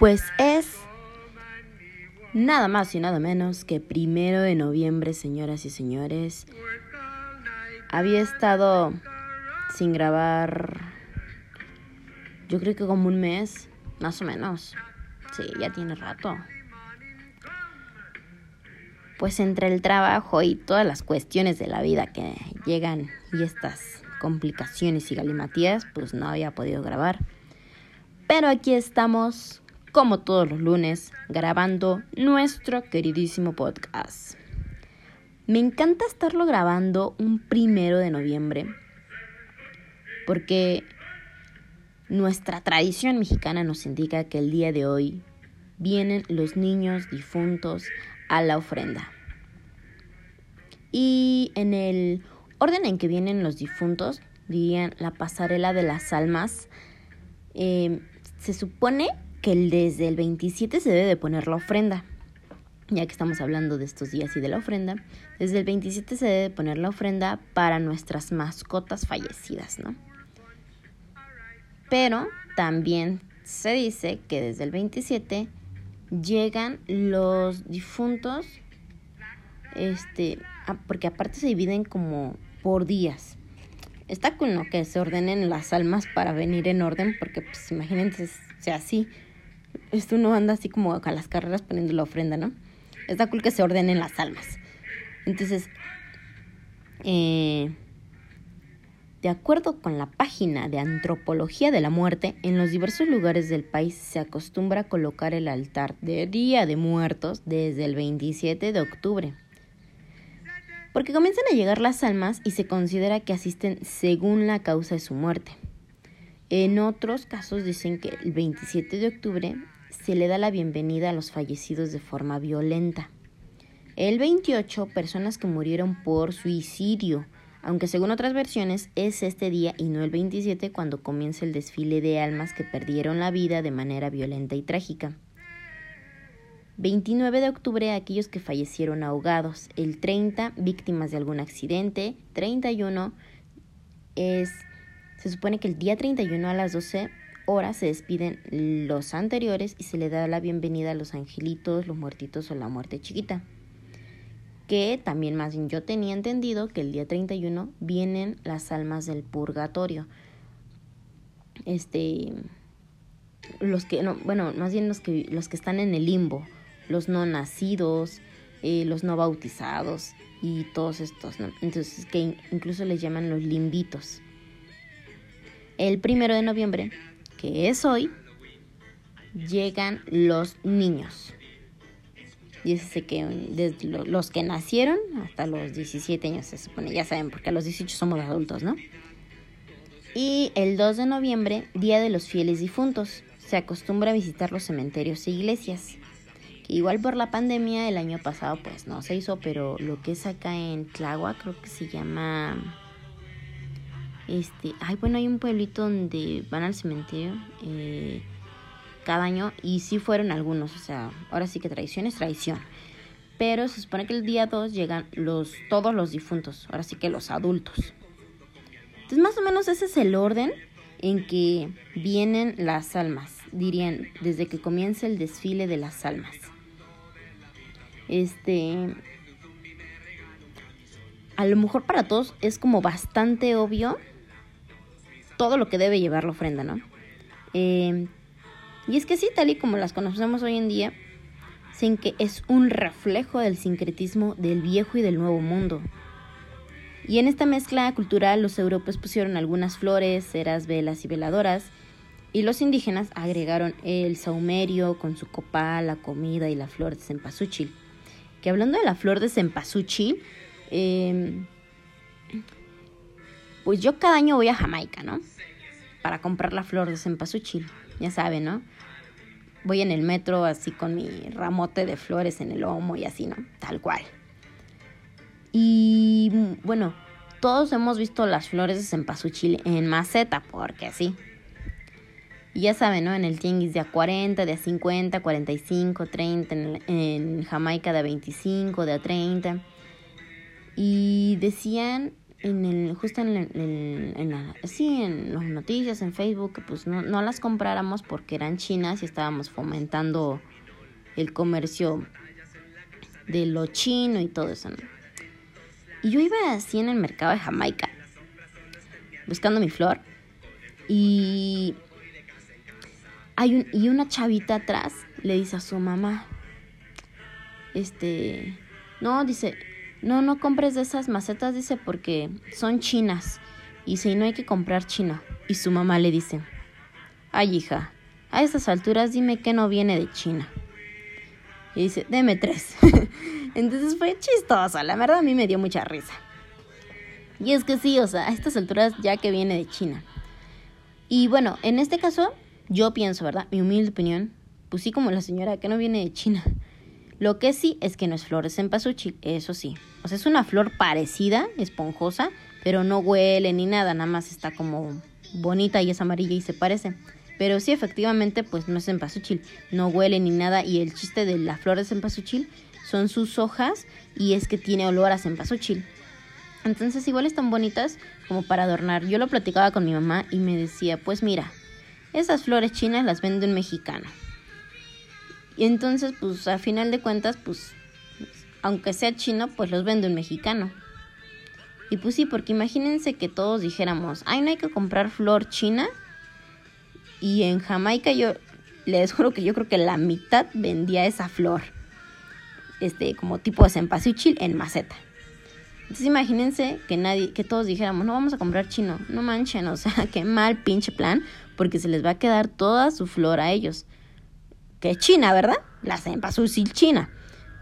Pues es nada más y nada menos que primero de noviembre, señoras y señores. Había estado sin grabar, yo creo que como un mes, más o menos. Sí, ya tiene rato. Pues entre el trabajo y todas las cuestiones de la vida que llegan y estas complicaciones y galimatías, pues no había podido grabar. Pero aquí estamos, como todos los lunes, grabando nuestro queridísimo podcast. Me encanta estarlo grabando un primero de noviembre, porque nuestra tradición mexicana nos indica que el día de hoy vienen los niños difuntos a la ofrenda. Y en el orden en que vienen los difuntos, dirían la pasarela de las almas, em, se supone que desde el 27 se debe de poner la ofrenda. Ya que estamos hablando de estos días y de la ofrenda, desde el 27 se debe de poner la ofrenda para nuestras mascotas fallecidas, ¿no? Pero también se dice que desde el 27 llegan los difuntos, este, porque aparte se dividen como por días. Está con que se ordenen las almas para venir en orden, porque pues imagínense, sea así. Esto no anda así como a las carreras poniendo la ofrenda, ¿no? Está cool que se ordenen las almas. Entonces, eh, de acuerdo con la página de Antropología de la Muerte, en los diversos lugares del país se acostumbra colocar el altar de Día de Muertos desde el 27 de octubre. Porque comienzan a llegar las almas y se considera que asisten según la causa de su muerte. En otros casos dicen que el 27 de octubre se le da la bienvenida a los fallecidos de forma violenta. El 28, personas que murieron por suicidio aunque según otras versiones es este día y no el 27 cuando comienza el desfile de almas que perdieron la vida de manera violenta y trágica. 29 de octubre aquellos que fallecieron ahogados, el 30 víctimas de algún accidente, 31 es se supone que el día 31 a las 12 horas se despiden los anteriores y se le da la bienvenida a los angelitos, los muertitos o la muerte chiquita. Que también más bien yo tenía entendido que el día 31 vienen las almas del purgatorio. Este los que no, bueno, más bien los que los que están en el limbo, los no nacidos, eh, los no bautizados y todos estos. Entonces que incluso les llaman los limbitos. El primero de noviembre, que es hoy, llegan los niños. Dice que desde los que nacieron hasta los 17 años se supone, ya saben, porque a los 18 somos adultos, ¿no? Y el 2 de noviembre, Día de los Fieles Difuntos, se acostumbra a visitar los cementerios e iglesias. Igual por la pandemia el año pasado pues no se hizo, pero lo que es acá en Tláhuac creo que se llama... Este, ay, bueno, hay un pueblito donde van al cementerio. Eh, cada año y sí fueron algunos, o sea, ahora sí que traición es traición. Pero se supone que el día 2 llegan los, todos los difuntos, ahora sí que los adultos. Entonces más o menos ese es el orden en que vienen las almas, dirían, desde que comienza el desfile de las almas. Este, a lo mejor para todos es como bastante obvio todo lo que debe llevar la ofrenda, ¿no? Eh, y es que sí, tal y como las conocemos hoy en día, sin que es un reflejo del sincretismo del viejo y del nuevo mundo. Y en esta mezcla cultural los europeos pusieron algunas flores, ceras, velas y veladoras, y los indígenas agregaron el saumerio con su copal, la comida y la flor de cempasúchil. Que hablando de la flor de cempasúchil, em, pues yo cada año voy a Jamaica, ¿no? Para comprar la flor de cempasúchil, ya saben, ¿no? voy en el metro así con mi ramote de flores en el lomo y así, ¿no? Tal cual. Y bueno, todos hemos visto las flores de cempasúchil en maceta, porque así. Y ya saben, ¿no? En el tianguis de a 40, de a 50, 45, 30, en, en Jamaica de a 25, de a 30. Y decían en el, justo en, en, la, sí, en las noticias, en Facebook, pues no, no las compráramos porque eran chinas y estábamos fomentando el comercio de lo chino y todo eso. Y yo iba así en el mercado de Jamaica, buscando mi flor, y y una chavita atrás le dice a su mamá, este, no, dice, no, no compres de esas macetas, dice, porque son chinas. Y si no hay que comprar china. Y su mamá le dice, ay hija, a estas alturas dime que no viene de China. Y dice, deme tres. Entonces fue chistosa, la verdad a mí me dio mucha risa. Y es que sí, o sea, a estas alturas ya que viene de China. Y bueno, en este caso, yo pienso, ¿verdad? Mi humilde opinión, pues sí como la señora que no viene de China. Lo que sí es que no es flores en pasuchi, eso sí. O sea, es una flor parecida, esponjosa, pero no huele ni nada, nada más está como bonita y es amarilla y se parece. Pero sí, efectivamente, pues no es en pasuchil, no huele ni nada y el chiste de la flor de cempasúchil son sus hojas y es que tiene olor a cempasúchil. Entonces igual están bonitas como para adornar. Yo lo platicaba con mi mamá y me decía, pues mira, esas flores chinas las vende un mexicano. Y entonces, pues a final de cuentas, pues, aunque sea chino, pues los vende un mexicano. Y pues sí, porque imagínense que todos dijéramos, ay, no hay que comprar flor china. Y en Jamaica yo les juro que yo creo que la mitad vendía esa flor. Este, como tipo de cempasúchil en maceta. Entonces imagínense que nadie, que todos dijéramos, no vamos a comprar chino, no manchen, o sea, qué mal pinche plan, porque se les va a quedar toda su flor a ellos que es china, ¿verdad? La cempasúchil china.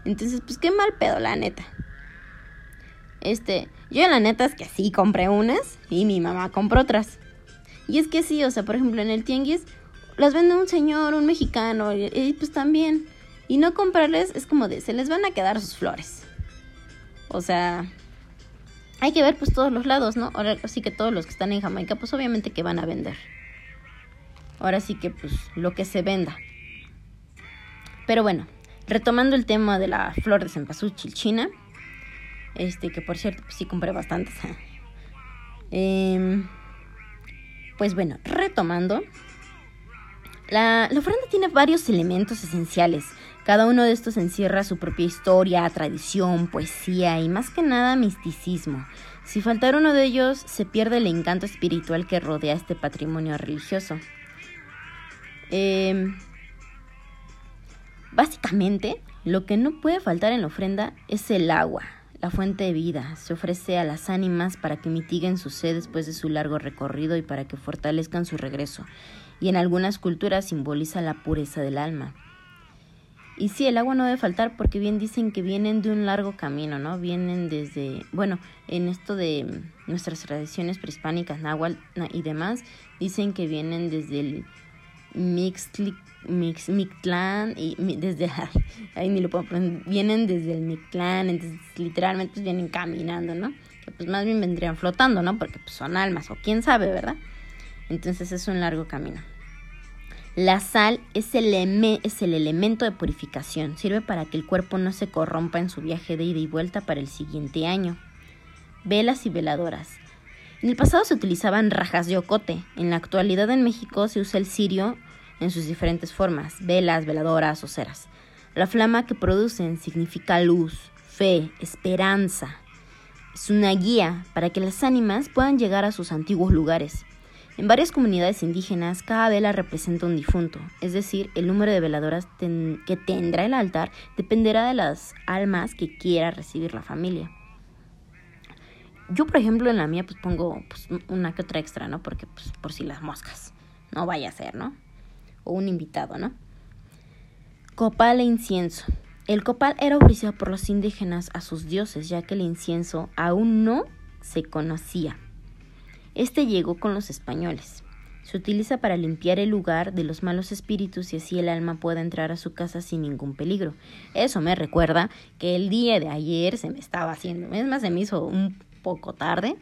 Entonces, pues qué mal pedo, la neta. Este, yo la neta es que sí compré unas y mi mamá compró otras. Y es que sí, o sea, por ejemplo, en el tianguis las vende un señor, un mexicano, y, pues también. Y no comprarles es como de, se les van a quedar sus flores. O sea, hay que ver pues todos los lados, ¿no? Ahora sí que todos los que están en Jamaica, pues obviamente que van a vender. Ahora sí que pues lo que se venda. Pero bueno, retomando el tema de la flor de cempasúchil china, este que por cierto pues sí compré bastantes. Em, pues bueno, retomando, la, la ofrenda tiene varios elementos esenciales. Cada uno de estos encierra su propia historia, tradición, poesía y más que nada misticismo. Si faltara uno de ellos, se pierde el encanto espiritual que rodea este patrimonio religioso. Eh, Básicamente, lo que no puede faltar en la ofrenda es el agua, la fuente de vida. Se ofrece a las ánimas para que mitiguen su sed después de su largo recorrido y para que fortalezcan su regreso. Y en algunas culturas simboliza la pureza del alma. Y sí, el agua no debe faltar porque bien dicen que vienen de un largo camino, ¿no? Vienen desde, bueno, en esto de nuestras tradiciones prehispánicas, náhuatl y demás, dicen que vienen desde el Mixtli, Mix, Mictlán y desde ahí ni lo puedo vienen desde el Mictlán, entonces literalmente pues vienen caminando, ¿no? Que pues más bien vendrían flotando, ¿no? Porque pues son almas o quién sabe, ¿verdad? Entonces es un largo camino. La sal es el, es el elemento de purificación, sirve para que el cuerpo no se corrompa en su viaje de ida y vuelta para el siguiente año. Velas y veladoras. En el pasado se utilizaban rajas de ocote. En la actualidad en México se usa el cirio en sus diferentes formas, velas, veladoras o ceras. La flama que producen significa luz, fe, esperanza. Es una guía para que las ánimas puedan llegar a sus antiguos lugares. En varias comunidades indígenas, cada vela representa un difunto, es decir, el número de veladoras que tendrá el altar dependerá de las almas que quiera recibir la familia. Yo, por ejemplo, en la mía, pues pongo pues, una que otra extra, ¿no? Porque, pues, por si las moscas. No vaya a ser, ¿no? Un invitado, ¿no? Copal e incienso. El copal era ofrecido por los indígenas a sus dioses, ya que el incienso aún no se conocía. Este llegó con los españoles. Se utiliza para limpiar el lugar de los malos espíritus y así el alma pueda entrar a su casa sin ningún peligro. Eso me recuerda que el día de ayer se me estaba haciendo, es más, se me hizo un poco tarde,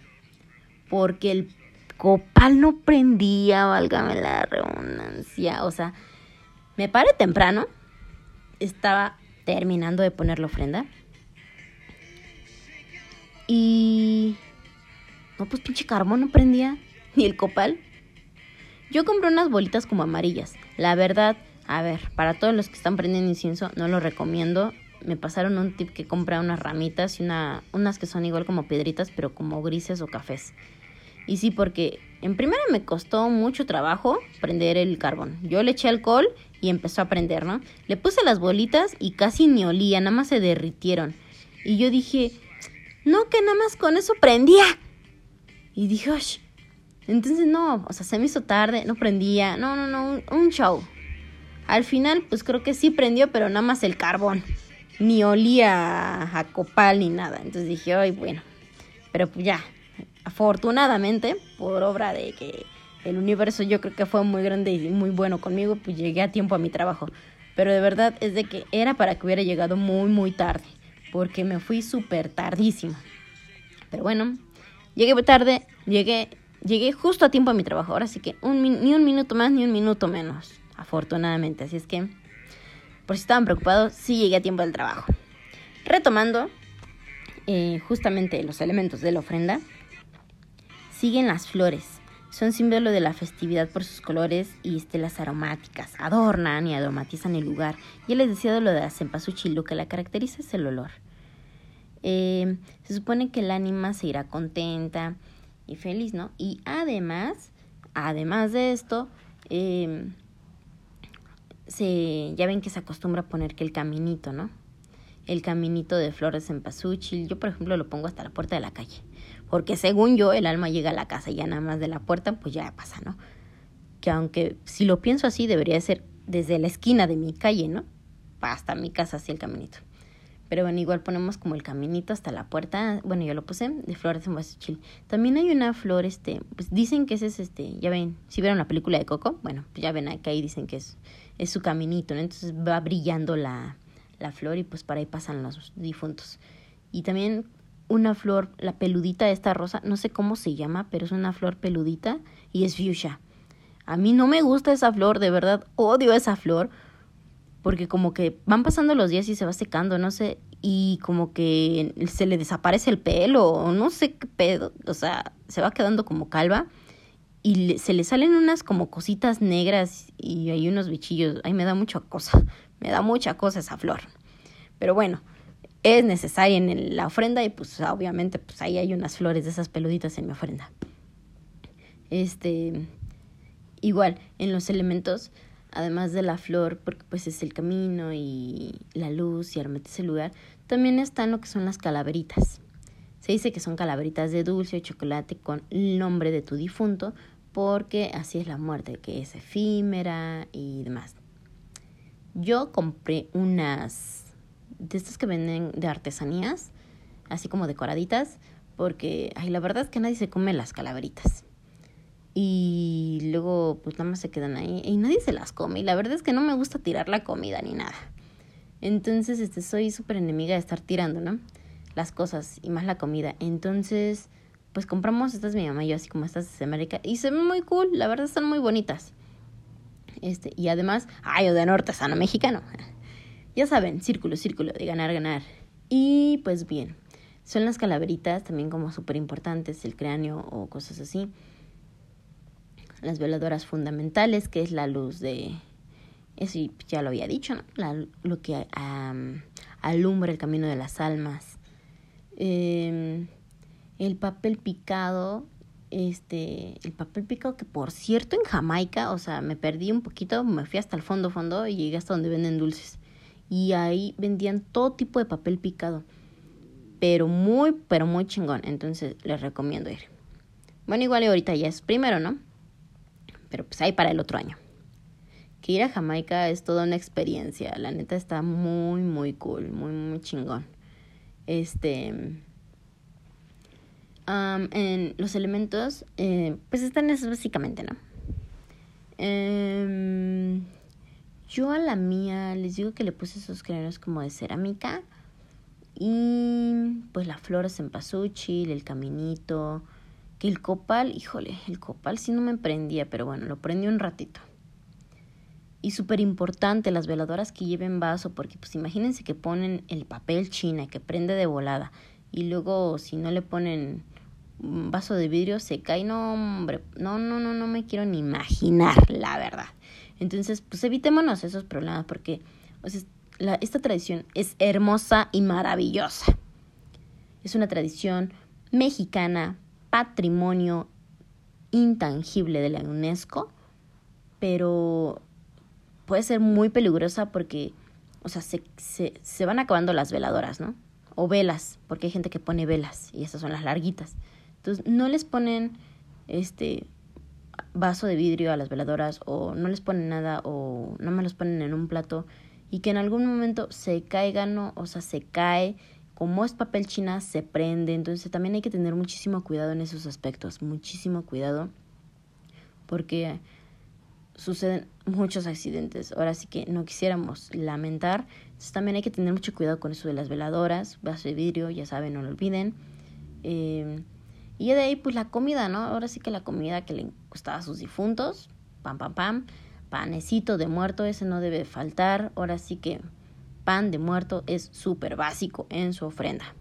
porque el copal no prendía, válgame la redundancia. O sea, me paré temprano, estaba terminando de poner la ofrenda. Y No, pues pinche carbón no prendía. Ni el copal. Yo compré unas bolitas como amarillas. La verdad, a ver, para todos los que están prendiendo incienso, no lo recomiendo. Me pasaron un tip que compra unas ramitas y una, unas que son igual como piedritas, pero como grises o cafés. Y sí, porque en primera me costó mucho trabajo prender el carbón. Yo le eché alcohol y empezó a prender, ¿no? Le puse las bolitas y casi ni olía, nada más se derritieron. Y yo dije, no, que nada más con eso prendía. Y dije, Osh. entonces no, o sea, se me hizo tarde, no prendía, no, no, no, un, show. Al final, pues creo que sí prendió, pero nada más el carbón. Ni olía a copal ni nada. Entonces dije, ay, bueno. Pero pues ya, afortunadamente, por obra de que el universo yo creo que fue muy grande y muy bueno conmigo, pues llegué a tiempo a mi trabajo. Pero de verdad es de que era para que hubiera llegado muy, muy tarde porque me fui súper tardísimo. Pero bueno, llegué tarde, llegué, llegué justo a tiempo a mi trabajo. Ahora sí que un, ni un minuto más ni un minuto menos, afortunadamente. Así es que, por si estaban preocupados, sí llegué a tiempo del trabajo. Retomando, eh, justamente los elementos de la ofrenda, siguen las flores. Son símbolo de la festividad por sus colores y estelas aromáticas. Adornan y aromatizan el lugar. Ya les decía lo de la lo que la caracteriza es el olor. Eh, se supone que el ánima se irá contenta y feliz, ¿no? Y además, además de esto, em, se, ya ven que se acostumbra a poner que el caminito, ¿no? El caminito de flores en pasuchil. Yo, por ejemplo, lo pongo hasta la puerta de la calle. Porque según yo, el alma llega a la casa y ya nada más de la puerta, pues ya pasa, ¿no? Que aunque si lo pienso así, debería ser desde la esquina de mi calle, ¿no? Hasta mi casa, así el caminito. Pero bueno, igual ponemos como el caminito hasta la puerta. Bueno, yo lo puse de flores en chile. También hay una flor, este, pues dicen que ese es este, ya ven, si vieron la película de Coco, bueno, pues ya ven que ahí dicen que es, es su caminito, ¿no? Entonces va brillando la, la flor y pues para ahí pasan los difuntos. Y también una flor, la peludita esta rosa, no sé cómo se llama, pero es una flor peludita y es fuchsia. A mí no me gusta esa flor, de verdad odio esa flor, porque como que van pasando los días y se va secando, no sé, y como que se le desaparece el pelo, no sé qué pedo, o sea, se va quedando como calva y se le salen unas como cositas negras y hay unos bichillos, ay me da mucha cosa, me da mucha cosa esa flor. Pero bueno, es necesaria en la ofrenda y pues obviamente pues ahí hay unas flores de esas peluditas en mi ofrenda. Este, igual, en los elementos, además de la flor, porque pues es el camino y la luz y armete el lugar, también están lo que son las calaveritas. Se dice que son calaveritas de dulce o chocolate con el nombre de tu difunto, porque así es la muerte, que es efímera y demás. Yo compré unas de estas que venden de artesanías, así como decoraditas, porque, ay, la verdad es que nadie se come las calaveritas. Y luego, pues nada más se quedan ahí y nadie se las come. Y la verdad es que no me gusta tirar la comida ni nada. Entonces, este, soy súper enemiga de estar tirando, ¿no? Las cosas y más la comida. Entonces, pues compramos estas mi mamá y yo, así como estas de América. Y se ven muy cool, la verdad están muy bonitas. Este, y además, ay, o de artesano mexicano. Ya saben, círculo, círculo, de ganar, ganar. Y pues bien, son las calaveritas también como súper importantes, el cráneo o cosas así. Las veladoras fundamentales, que es la luz de... Eso ya lo había dicho, ¿no? La, lo que alumbra el camino de las almas. Em, el papel picado, este, el papel picado que por cierto en Jamaica, o sea, me perdí un poquito, me fui hasta el fondo, fondo y llegué hasta donde venden dulces y ahí vendían todo tipo de papel picado. Pero muy, pero muy chingón. Entonces les recomiendo ir. Bueno, igual ahorita ya es primero, ¿no? Pero pues ahí para el otro año. Que ir a Jamaica es toda una experiencia. La neta está muy, muy cool. Muy, muy chingón. Este. en los elementos, eh, pues están esos básicamente, ¿no? Eh, yo a la mía les digo que le puse esos cráneos como de cerámica y pues la flor en pasuchil, el caminito, que el copal, híjole, el copal sí no me prendía, pero bueno, lo prendí un ratito. Y súper importante, las veladoras que lleven vaso, porque pues imagínense que ponen el papel china que prende de volada y luego si no le ponen vaso de vidrio se cae, no, hombre, no, no, no, no me quiero ni imaginar, la verdad. Entonces, pues evitémonos esos problemas porque esta tradición es hermosa y maravillosa. Es una tradición mexicana, patrimonio intangible de la UNESCO, pero puede ser muy peligrosa porque, o sea, se, se, se van acabando las veladoras, ¿no? O velas, porque hay gente que pone velas y esas son las larguitas. Entonces, no les ponen este vaso de vidrio a las veladoras o no les ponen nada o no me los ponen en un plato y que en algún momento se caigan, o sea, se cae, como es papel china, se prende, entonces también hay que tener muchísimo cuidado en esos aspectos, muchísimo cuidado, porque suceden muchos accidentes. Ahora sí que no quisiéramos lamentar. Entonces también hay que tener mucho cuidado con eso de las veladoras, vaso de vidrio, ya saben, no lo olviden. Eh, y de ahí, pues la comida, ¿no? Ahora sí que la comida que le costaba a sus difuntos, pam, pam, pam, panecito de muerto, ese no debe faltar. Ahora sí que pan de muerto es súper básico en su ofrenda.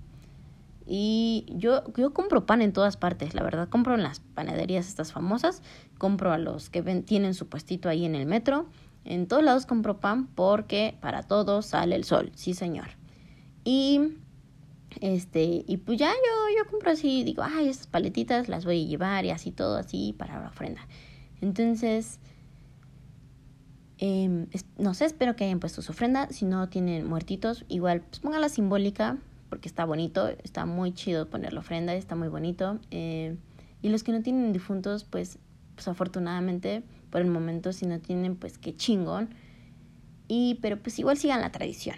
Y yo, yo compro pan en todas partes, la verdad. Compro en las panaderías estas famosas, compro a los que ven, tienen su puestito ahí en el metro. En todos lados compro pan porque para todos sale el sol, sí señor. Y este, y pues ya yo, yo compro así, digo, ay, estas paletitas las voy a llevar y así todo así para la ofrenda. Entonces, eh, no sé, espero que hayan puesto su ofrenda. Si no tienen muertitos, igual pues la simbólica porque está bonito, está muy chido poner la ofrenda, está muy bonito. Eh, y los que no tienen difuntos, pues, pues afortunadamente, por el momento, si no tienen, pues qué chingón. Y, pero pues igual sigan la tradición.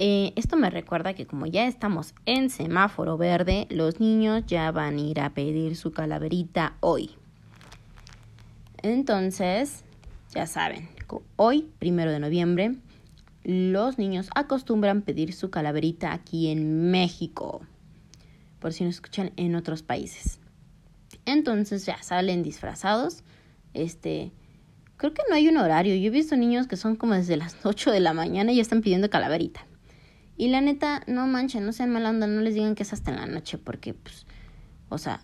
Eh, esto me recuerda que como ya estamos en semáforo verde, los niños ya van a ir a pedir su calaverita hoy. Entonces, ya saben, hoy, primero de noviembre, los niños acostumbran pedir su calaverita aquí en México, por si no escuchan en otros países. Entonces ya salen disfrazados. Este, creo que no hay un horario. Yo he visto niños que son como desde las 8 de la mañana y ya están pidiendo calaverita. Y la neta, no manchen, no sean mala onda, no les digan que es hasta en la noche, porque, pues, o sea,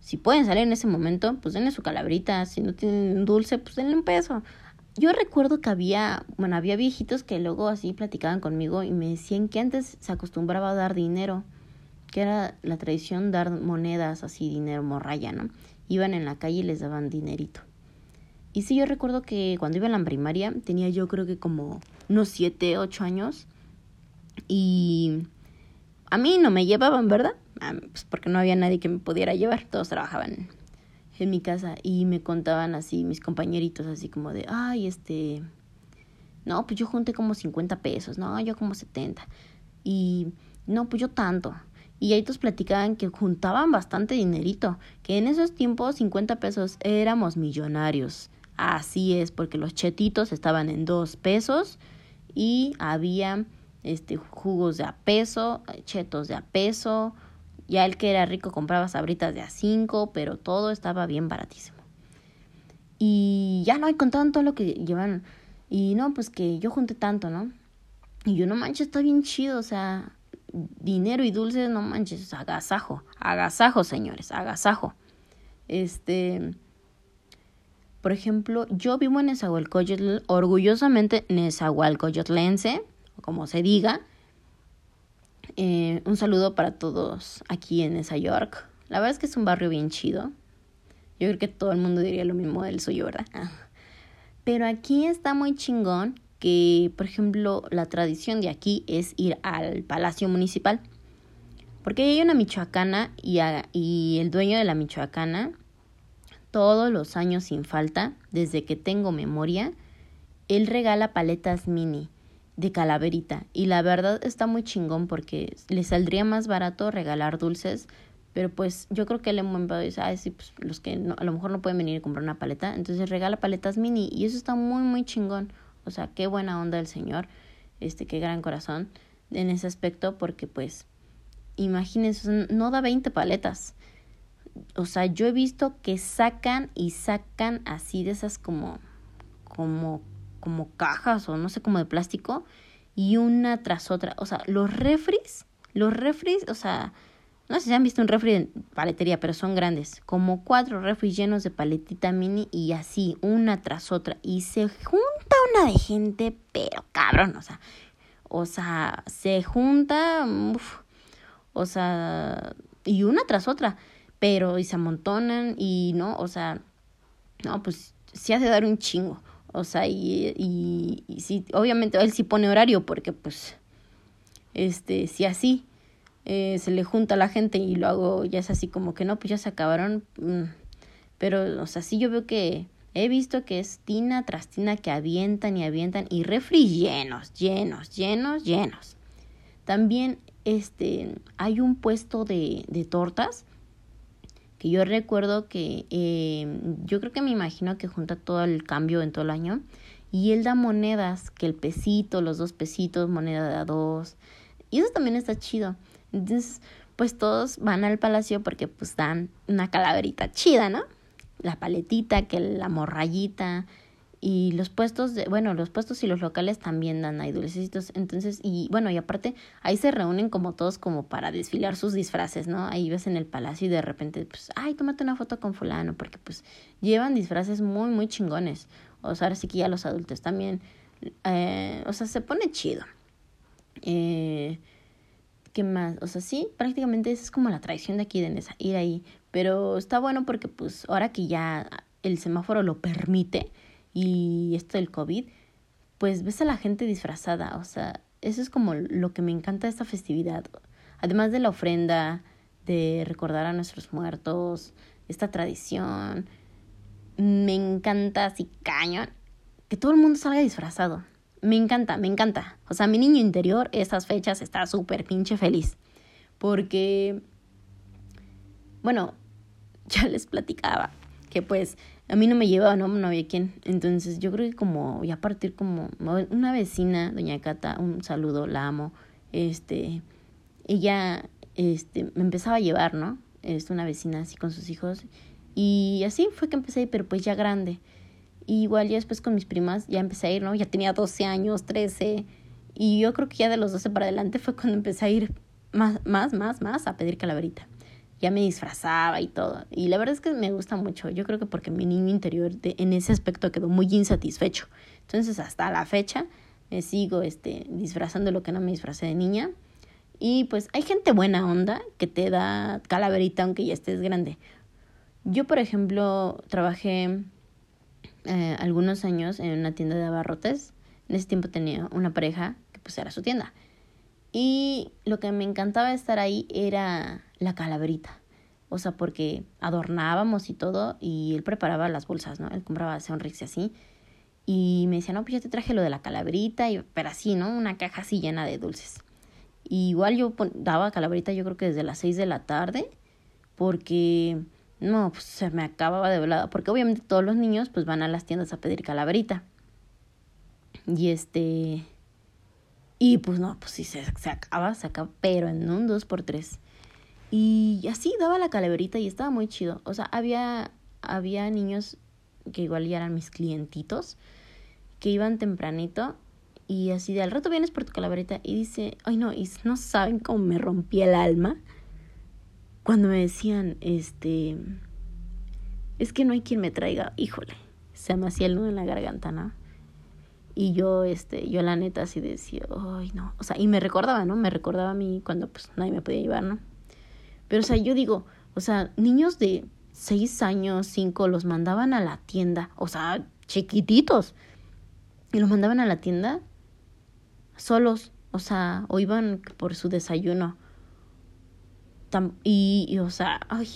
si pueden salir en ese momento, pues denle su calaverita. Si no tienen dulce, pues denle un peso yo recuerdo que había, bueno, había viejitos que luego así platicaban conmigo y me decían que antes se acostumbraba a dar dinero, que era la tradición dar monedas así, dinero morraya, ¿no? Iban en la calle y les daban dinerito. Y sí, yo recuerdo que cuando iba a la primaria tenía yo creo que como unos siete, ocho años y a mí no me llevaban, ¿verdad? Pues porque no había nadie que me pudiera llevar, todos trabajaban en mi casa y me contaban así mis compañeritos así como de, ay, este, no, pues yo junté como 50 pesos, no, yo como 70 y no, pues yo tanto. Y ahí todos platicaban que juntaban bastante dinerito, que en esos tiempos 50 pesos éramos millonarios. Así es, porque los chetitos estaban en dos pesos y había este jugos de a peso, chetos de a peso, ya el que era rico compraba sabritas de a cinco, pero todo estaba bien baratísimo. Y ya no, hay con tanto lo que llevan. Y no, pues que yo junté tanto, ¿no? Y yo no manches, está bien chido, o sea, dinero y dulces, no manches, agasajo, agasajo, señores, agasajo. Este, por ejemplo, yo vivo en Nezahualcóyotl, orgullosamente Nezahualcóyotlense, como se diga, eh, un saludo para todos aquí en Nueva York. La verdad es que es un barrio bien chido. Yo creo que todo el mundo diría lo mismo del suyo, ¿verdad? Ah. Pero aquí está muy chingón que, por ejemplo, la tradición de aquí es ir al Palacio Municipal. Porque hay una michoacana y, y el dueño de la michoacana, todos los años sin falta, desde que tengo memoria, él regala paletas mini de calaverita. Y la verdad está muy chingón porque le saldría más barato regalar dulces. Pero pues yo creo que el buen dice, ay, sí, pues los que a lo mejor no pueden venir y comprar una paleta. Entonces regala paletas mini. Y eso está muy, muy chingón. O sea, qué buena onda el señor. Este, qué gran corazón en ese aspecto. Porque pues, imagínense, no da 20 paletas. O sea, yo he visto que sacan y sacan así de esas como, como como cajas o no sé, como de plástico y una tras otra. O sea, los refris, los refris, o sea, no sé si han visto un refri de paletería, pero son grandes, como cuatro refris llenos de paletita mini y así, una tras otra. Y se junta una de gente, pero cabrón, o sea, o sea, se junta, o sea, y una tras otra, pero y se amontonan y no, o sea, no, pues sí hace dar un chingo. O sea, y, y, y obviamente él sí pone horario porque pues, este, si así eh, se le junta a la gente y lo hago, ya es así como que no, pues ya se acabaron. Mm, pero, o sea, sí yo veo que he visto que es tina tras tina que avientan y avientan y refri llenos, llenos, llenos, llenos. También, este, hay un puesto de, de tortas que yo recuerdo que eh, yo creo que me imagino que junta todo el cambio en todo el año y él da monedas, que el pesito, los dos pesitos, moneda de a dos. Y eso también está chido. Entonces, pues todos van al palacio porque pues dan una calaverita chida, ¿no? La paletita, que la morrayita, y los puestos, de, bueno, los puestos y los locales también dan ahí dulcecitos. Entonces, y bueno, y aparte, ahí se reúnen como todos como para desfilar sus disfraces, ¿no? Ahí ves en el palacio y de repente, pues, ay, tómate una foto con fulano, porque pues llevan disfraces muy, muy chingones. O sea, ahora sí que ya los adultos también, eh, o sea, se pone chido. Eh, ¿Qué más? O sea, sí, prácticamente esa es como la tradición de aquí de Nesa, ir ahí. Pero está bueno porque pues ahora que ya el semáforo lo permite, y esto del COVID, pues ves a la gente disfrazada, o sea, eso es como lo que me encanta de esta festividad. Además de la ofrenda, de recordar a nuestros muertos, esta tradición, me encanta así cañón que todo el mundo salga disfrazado. Me encanta, me encanta. O sea, mi niño interior, estas fechas está súper pinche feliz. Porque, bueno, ya les platicaba que pues a mí no me llevaba, no, no había quién. Entonces yo creo que como, ya a partir como una vecina, doña Cata, un saludo, la amo, este, ella, este, me empezaba a llevar, ¿no? Es una vecina así con sus hijos. Y así fue que empecé, pero pues ya grande. Y igual ya después con mis primas ya empecé a ir, ¿no? Ya tenía 12 años, 13. Y yo creo que ya de los 12 para adelante fue cuando empecé a ir más, más, más, más a pedir calaverita ya me disfrazaba y todo. Y la verdad es que me gusta mucho. Yo creo que porque mi niño interior en ese aspecto quedó muy insatisfecho. Entonces hasta la fecha me sigo este, disfrazando lo que no me disfrazé de niña. Y pues hay gente buena onda que te da calaverita aunque ya estés grande. Yo, por ejemplo, trabajé eh, algunos años en una tienda de abarrotes. En ese tiempo tenía una pareja que pues era su tienda. Y lo que me encantaba estar ahí era la calaverita. O sea, porque adornábamos y todo, y él preparaba las bolsas, ¿no? Él compraba Sonrix y así. Y me decía, no, pues ya te traje lo de la calaverita, y, pero así, ¿no? Una caja así llena de dulces. Igual yo daba calaverita, yo creo que desde las seis de la tarde, porque, no, pues se me acababa de volada. Porque obviamente todos los niños, pues van a las tiendas a pedir calaverita. Y este y pues no, pues sí, se, se acaba, se acaba, pero en un 2 por 3 Y así daba la calaverita y estaba muy chido. O sea, había, había niños que igual ya eran mis clientitos, que iban tempranito y así de al rato vienes por tu calaverita y dice, ay no, y no saben cómo me rompía el alma cuando me decían, este, es que no hay quien me traiga, híjole, se me hacía el nudo en la garganta, ¿no? Y yo, este, yo la neta así decía, ay, no. O sea, y me recordaba, ¿no? Me recordaba a mí cuando pues nadie me podía llevar, ¿no? Pero, o sea, yo digo, o sea, niños de seis años, cinco, los mandaban a la tienda, o sea, chiquititos. Y los mandaban a la tienda solos, o sea, o iban por su desayuno. y, y, o sea, ay,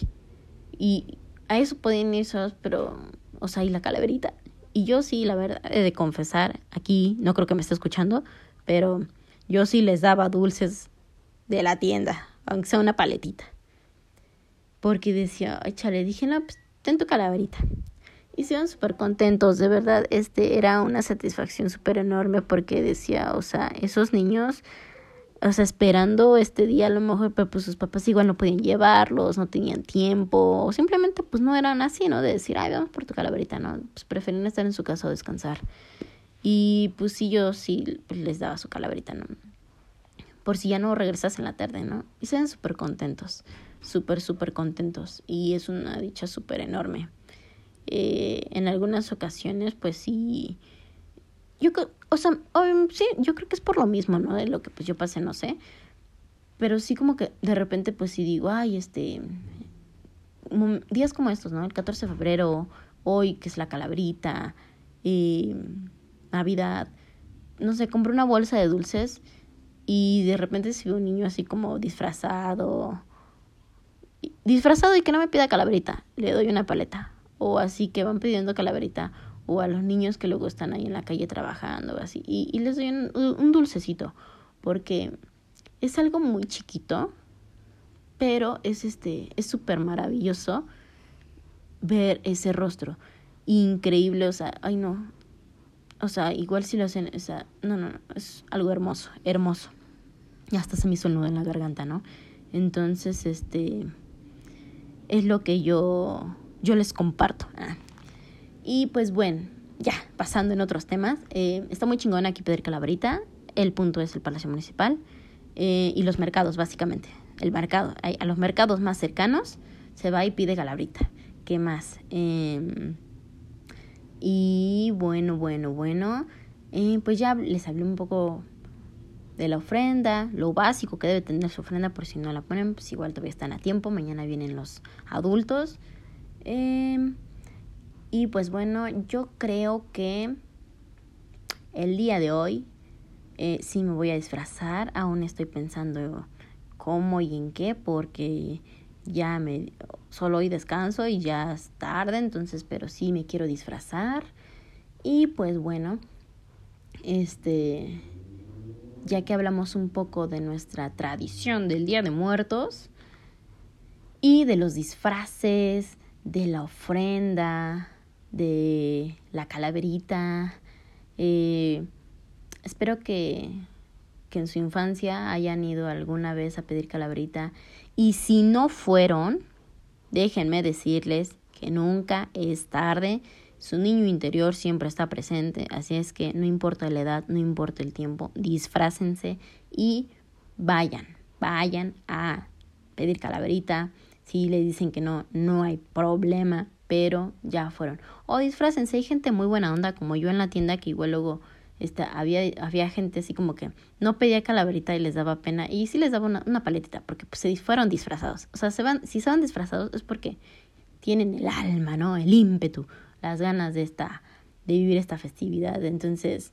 y a eso pueden ir solos, pero, o sea, y la calaverita. Y yo sí, la verdad, he de confesar, aquí no creo que me esté escuchando, pero yo sí les daba dulces de la tienda, aunque sea una paletita. Porque decía, ay, dije, no, pues ten tu calaverita. Y se iban súper contentos, de verdad, este era una satisfacción súper enorme porque decía, o sea, esos niños o sea, esperando este día a lo mejor, pero pues sus papás igual no podían llevarlos, no tenían tiempo, o simplemente pues no eran así, ¿no? De decir, ay, vamos por tu calaverita, ¿no? Pues preferían estar en su casa o descansar. Y pues sí, yo sí les daba su calaverita, ¿no? por si ya no regresas en la tarde, ¿no? Y se ven súper contentos, súper, súper contentos. Y es una dicha súper enorme. Eh, en algunas ocasiones, pues sí, yo, o sea, sí, yo creo que es por lo mismo, ¿no? De lo que pues yo pasé, no sé. Pero sí como que de repente pues sí digo, ay, este, días como estos, ¿no? El 14 de febrero, hoy que es la calabrita, eh, Navidad, no sé, compré una bolsa de dulces y de repente se ve un niño así como disfrazado, disfrazado y que no me pida calabrita, le doy una paleta. O así que van pidiendo calabrita. O a los niños que luego están ahí en la calle trabajando, así. Y, les doy un, dulcecito. Porque es algo muy chiquito, pero es este, es súper maravilloso ver ese rostro. Increíble, o sea, ay no. O sea, igual si lo hacen, o sea, no, no, no, es algo hermoso, hermoso. Y hasta se me hizo nudo en la garganta, ¿no? Entonces, este, es lo que yo, yo les comparto. Ah. Y pues bueno, ya, pasando en otros temas, eh, está muy chingón aquí pedir calabrita. El punto es el Palacio Municipal eh, y los mercados, básicamente. El mercado, a los mercados más cercanos se va y pide calabrita. ¿Qué más? Em, y bueno, bueno, bueno. Eh, pues ya les hablé un poco de la ofrenda, lo básico que debe tener su ofrenda, por si no la ponen, pues igual todavía están a tiempo. Mañana vienen los adultos. Em, y pues bueno, yo creo que el día de hoy eh, sí me voy a disfrazar. Aún estoy pensando cómo y en qué, porque ya me solo hoy descanso y ya es tarde, entonces, pero sí me quiero disfrazar. Y pues bueno, este, ya que hablamos un poco de nuestra tradición del Día de Muertos y de los disfraces, de la ofrenda, de la calaverita, eh, espero que, que en su infancia hayan ido alguna vez a pedir calaverita y si no fueron, déjenme decirles que nunca es tarde. Su niño interior siempre está presente, así es que no importa la edad, no importa el tiempo, disfrácense y vayan, vayan a pedir calaverita. Si le dicen que no, no hay problema, pero ya fueron. O disfrácense, hay gente muy buena onda como yo en la tienda que igual luego esta, había, había gente así como que no pedía calaverita y les daba pena y sí les daba una, una paletita porque pues, se fueron disfrazados. O sea, se van, si se van disfrazados es porque tienen el alma, ¿no? El ímpetu, las ganas de esta, de vivir esta festividad. Entonces,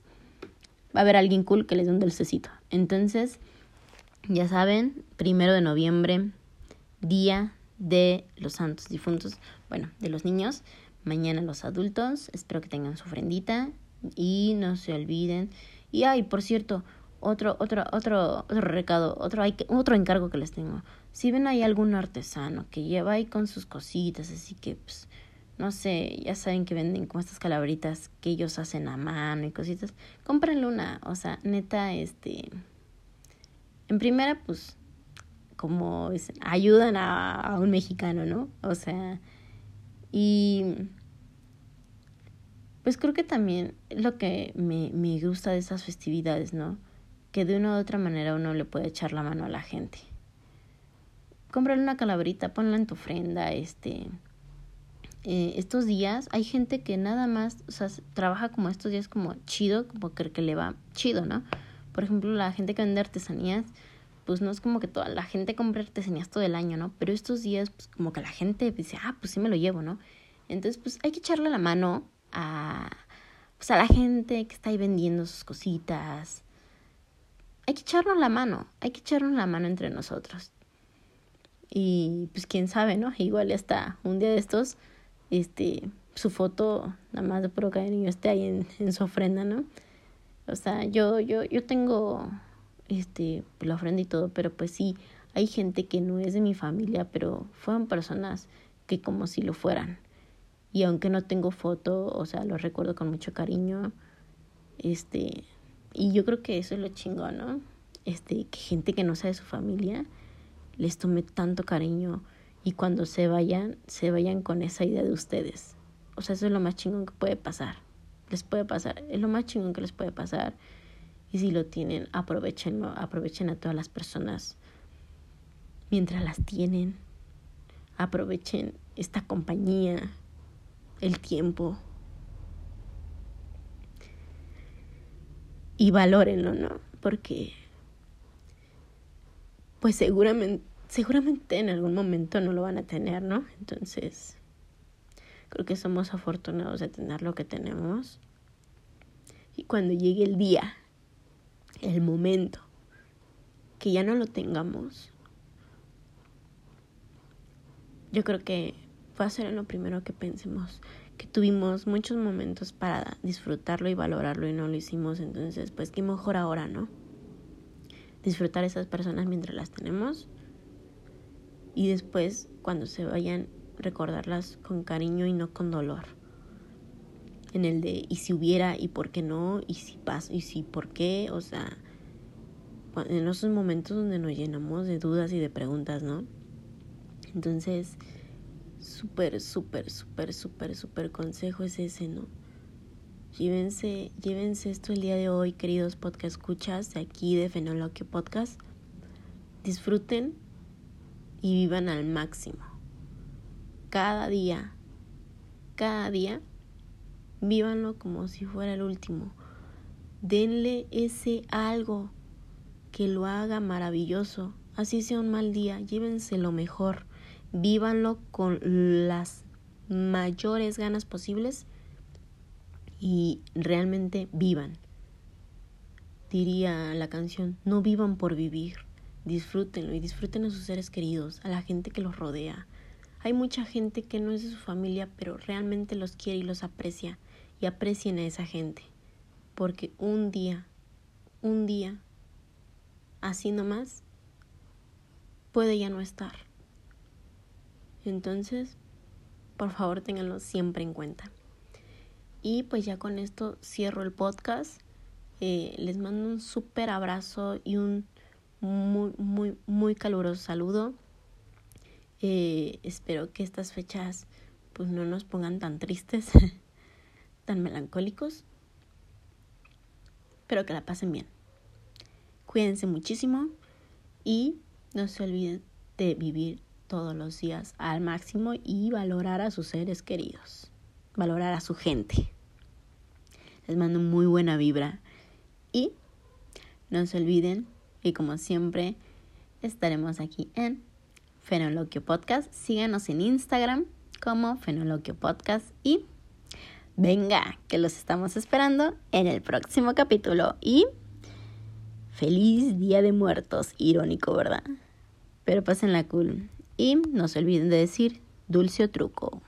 va a haber alguien cool que les dé un dulcecito. Entonces, ya saben, primero de noviembre, día de los santos difuntos, bueno, de los niños. Mañana los adultos, espero que tengan su ofrendita y no se olviden. Y ay, por cierto, otro, otro, otro, otro recado, otro, hay, otro encargo que les tengo. Si ven ahí algún artesano que lleva ahí con sus cositas, así que, pues, no sé, ya saben que venden como estas calabritas que ellos hacen a mano y cositas, cómprenle una, o sea, neta, este, en primera, pues, como es, ayudan a, un mexicano, ¿no? O sea, y pues creo que también lo que me, me gusta de esas festividades, ¿no? Que de una u otra manera uno le puede echar la mano a la gente. Cómprale una calaverita, ponla en tu ofrenda, este... Eh, estos días hay gente que nada más, o sea, trabaja como estos días como chido, como que le va chido, ¿no? Por ejemplo, la gente que vende artesanías, pues no es como que toda la gente compra artesanías todo el año, ¿no? Pero estos días, pues como que la gente dice, ah, pues sí me lo llevo, ¿no? Entonces, pues hay que echarle la mano a, pues a la gente que está ahí vendiendo sus cositas. Hay que echarnos la mano, hay que echarnos la mano entre nosotros. Y pues quién sabe, ¿no? Igual hasta un día de estos, este, su foto, nada más de puro cariño, esté ahí en, en su ofrenda, ¿no? O sea, yo, yo, yo tengo este, la ofrenda y todo, pero pues sí, hay gente que no es de mi familia, pero fueron personas que como si lo fueran. Y aunque no tengo foto, o sea, lo recuerdo con mucho cariño. Este, y yo creo que eso es lo chingón, ¿no? Este, que gente que no sea de su familia les tome tanto cariño y cuando se vayan, se vayan con esa idea de ustedes. O sea, eso es lo más chingón que puede pasar. Les puede pasar, es lo más chingón que les puede pasar. Y si lo tienen, aprovechen, aprovechen a todas las personas mientras las tienen. Aprovechen esta compañía, el tiempo. Y valórenlo, ¿no? Porque pues seguramente seguramente en algún momento no lo van a tener, ¿no? Entonces, creo que somos afortunados de tener lo que tenemos. Y cuando llegue el día, el momento, que ya no lo tengamos, yo creo que va a ser lo primero que pensemos, que tuvimos muchos momentos para disfrutarlo y valorarlo y no lo hicimos, entonces pues qué mejor ahora, ¿no? Disfrutar esas personas mientras las tenemos y después cuando se vayan recordarlas con cariño y no con dolor. En el de y si hubiera y por qué no y si pasa y si por qué, o sea, en esos momentos donde nos llenamos de dudas y de preguntas, ¿no? Entonces, súper, súper, súper, súper, súper consejo es ese, ¿no? Llévense, llévense esto el día de hoy, queridos podcast escuchas de aquí de Fenoloquio Podcast. Disfruten y vivan al máximo. Cada día, cada día, vívanlo como si fuera el último. Denle ese algo que lo haga maravilloso. Así sea un mal día, llévense lo mejor. Vívanlo con las mayores ganas posibles y realmente vivan. Diría la canción, no vivan por vivir disfrútenlo y disfruten a sus seres queridos, a la gente que los rodea. Hay mucha gente que no es de su familia, pero realmente los quiere y los aprecia. Y aprecien a esa gente. Porque un día, un día, así nomás, puede ya no estar. Entonces, por favor, ténganlo siempre en cuenta. Y pues ya con esto cierro el podcast. Eh, les mando un súper abrazo y un muy, muy, muy caluroso saludo. Eh, espero que estas fechas pues no nos pongan tan tristes, tan melancólicos, pero que la pasen bien. Cuídense muchísimo y no se olviden de vivir todos los días al máximo y valorar a sus seres queridos, valorar a su gente. Les mando muy buena vibra y no se olviden y como siempre, estaremos aquí en Fenoloquio Podcast. Síganos en Instagram como Fenoloquio Podcast y venga, que los estamos esperando en el próximo capítulo. Y feliz Día de Muertos, irónico, ¿verdad? Pero pasen la cool. Y no se olviden de decir dulce o truco.